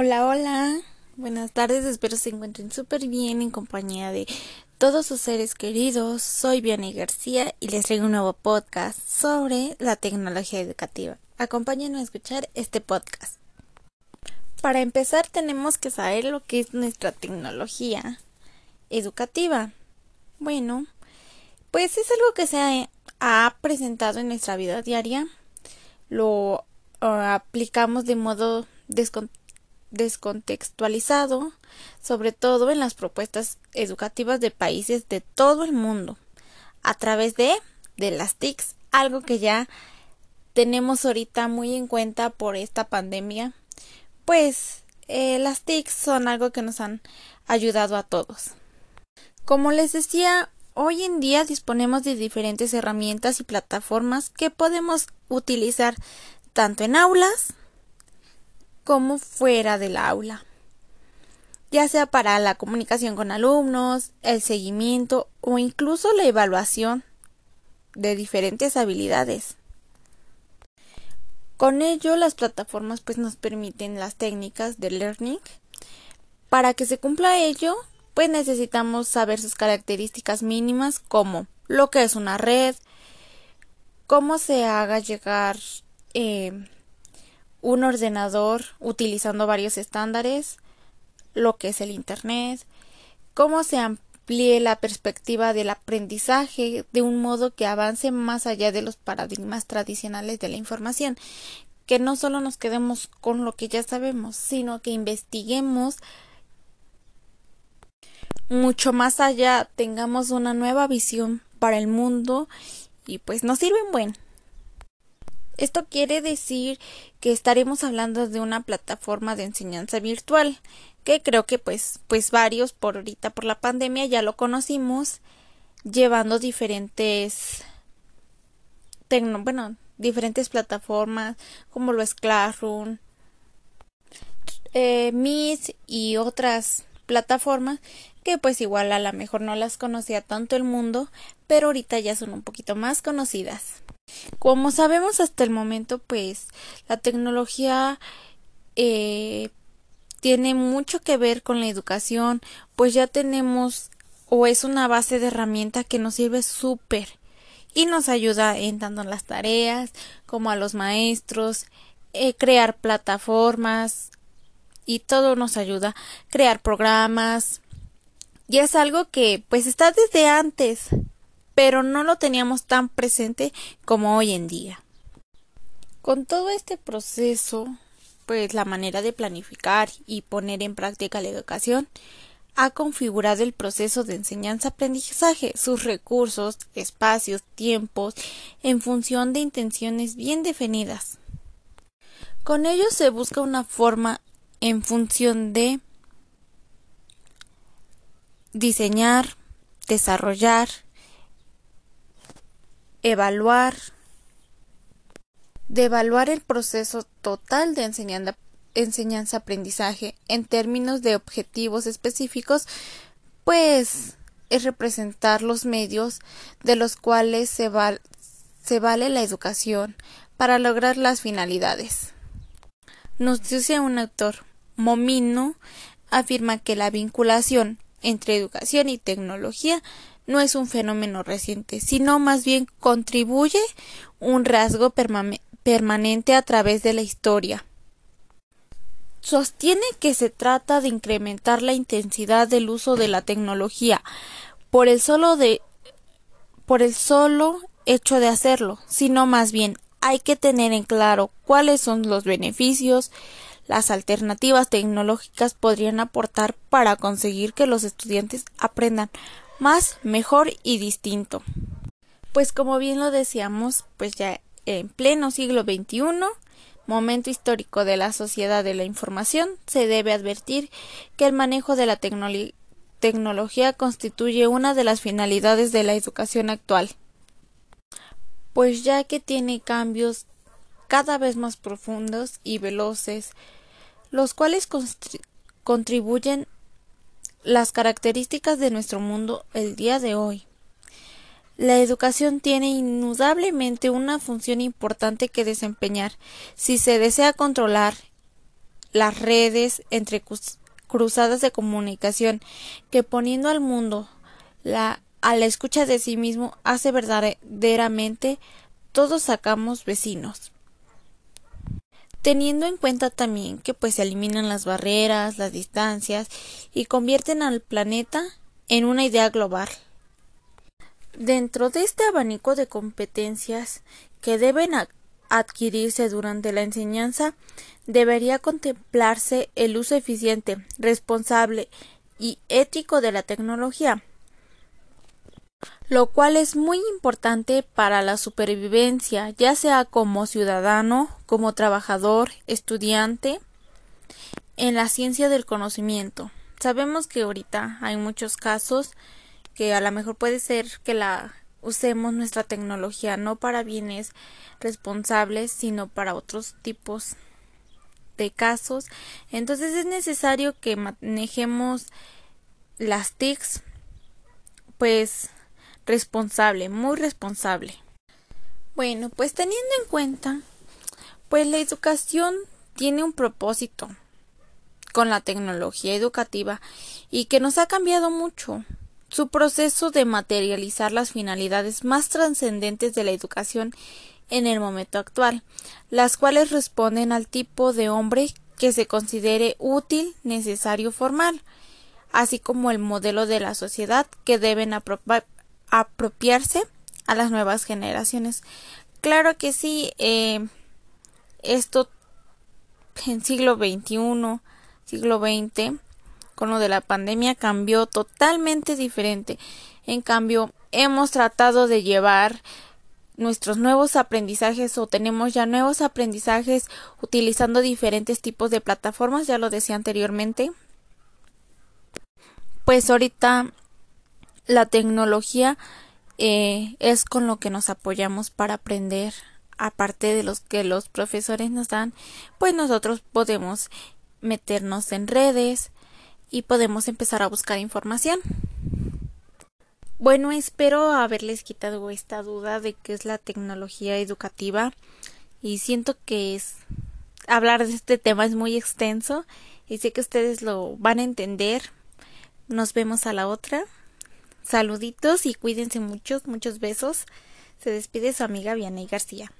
Hola, hola. Buenas tardes, espero se encuentren súper bien en compañía de todos sus seres queridos. Soy Vianney García y les traigo un nuevo podcast sobre la tecnología educativa. Acompáñenme a escuchar este podcast. Para empezar, tenemos que saber lo que es nuestra tecnología educativa. Bueno, pues es algo que se ha presentado en nuestra vida diaria. Lo uh, aplicamos de modo descontrolado descontextualizado, sobre todo en las propuestas educativas de países de todo el mundo, a través de, de las TICs, algo que ya tenemos ahorita muy en cuenta por esta pandemia, pues eh, las TICs son algo que nos han ayudado a todos. Como les decía, hoy en día disponemos de diferentes herramientas y plataformas que podemos utilizar tanto en aulas como fuera del aula, ya sea para la comunicación con alumnos, el seguimiento o incluso la evaluación de diferentes habilidades. Con ello, las plataformas pues nos permiten las técnicas de learning. Para que se cumpla ello, pues necesitamos saber sus características mínimas como lo que es una red, cómo se haga llegar eh, un ordenador utilizando varios estándares, lo que es el Internet, cómo se amplíe la perspectiva del aprendizaje de un modo que avance más allá de los paradigmas tradicionales de la información, que no solo nos quedemos con lo que ya sabemos, sino que investiguemos mucho más allá, tengamos una nueva visión para el mundo y pues nos sirven buen. Esto quiere decir que estaremos hablando de una plataforma de enseñanza virtual, que creo que pues, pues varios por ahorita por la pandemia ya lo conocimos, llevando diferentes bueno, diferentes plataformas como lo es Classroom, eh, y otras plataformas que pues igual a lo mejor no las conocía tanto el mundo, pero ahorita ya son un poquito más conocidas. Como sabemos hasta el momento, pues la tecnología eh, tiene mucho que ver con la educación, pues ya tenemos o es una base de herramienta que nos sirve súper y nos ayuda en tanto las tareas como a los maestros, eh, crear plataformas y todo nos ayuda, crear programas. Y es algo que pues está desde antes pero no lo teníamos tan presente como hoy en día. Con todo este proceso, pues la manera de planificar y poner en práctica la educación ha configurado el proceso de enseñanza-aprendizaje, sus recursos, espacios, tiempos, en función de intenciones bien definidas. Con ello se busca una forma en función de diseñar, desarrollar, evaluar, de evaluar el proceso total de enseñanza-aprendizaje en términos de objetivos específicos, pues es representar los medios de los cuales se, se vale la educación para lograr las finalidades. Nos dice un autor, Momino afirma que la vinculación entre educación y tecnología no es un fenómeno reciente, sino más bien contribuye un rasgo permanente a través de la historia. Sostiene que se trata de incrementar la intensidad del uso de la tecnología por el solo de por el solo hecho de hacerlo, sino más bien hay que tener en claro cuáles son los beneficios, las alternativas tecnológicas podrían aportar para conseguir que los estudiantes aprendan más, mejor y distinto. Pues como bien lo decíamos, pues ya en pleno siglo XXI, momento histórico de la sociedad de la información, se debe advertir que el manejo de la tecnología constituye una de las finalidades de la educación actual, pues ya que tiene cambios cada vez más profundos y veloces, los cuales contribuyen las características de nuestro mundo el día de hoy. La educación tiene indudablemente una función importante que desempeñar si se desea controlar las redes entre cruzadas de comunicación que poniendo al mundo la, a la escucha de sí mismo hace verdaderamente todos sacamos vecinos. Teniendo en cuenta también que pues se eliminan las barreras, las distancias y convierten al planeta en una idea global. Dentro de este abanico de competencias que deben adquirirse durante la enseñanza, debería contemplarse el uso eficiente, responsable y ético de la tecnología, lo cual es muy importante para la supervivencia, ya sea como ciudadano, como trabajador, estudiante, en la ciencia del conocimiento. Sabemos que ahorita hay muchos casos que a lo mejor puede ser que la usemos nuestra tecnología no para bienes responsables, sino para otros tipos de casos. Entonces es necesario que manejemos las TICs pues responsable, muy responsable. Bueno, pues teniendo en cuenta, pues la educación tiene un propósito con la tecnología educativa y que nos ha cambiado mucho. Su proceso de materializar las finalidades más trascendentes de la educación en el momento actual, las cuales responden al tipo de hombre que se considere útil, necesario formar, así como el modelo de la sociedad que deben apropiarse a las nuevas generaciones. Claro que sí, eh, esto en siglo XXI, siglo XX, con lo de la pandemia cambió totalmente diferente. En cambio, hemos tratado de llevar nuestros nuevos aprendizajes o tenemos ya nuevos aprendizajes utilizando diferentes tipos de plataformas, ya lo decía anteriormente. Pues ahorita la tecnología eh, es con lo que nos apoyamos para aprender. Aparte de los que los profesores nos dan pues nosotros podemos meternos en redes y podemos empezar a buscar información. Bueno espero haberles quitado esta duda de qué es la tecnología educativa y siento que es hablar de este tema es muy extenso y sé que ustedes lo van a entender. Nos vemos a la otra Saluditos y cuídense muchos, muchos besos. Se despide su amiga Vianney García.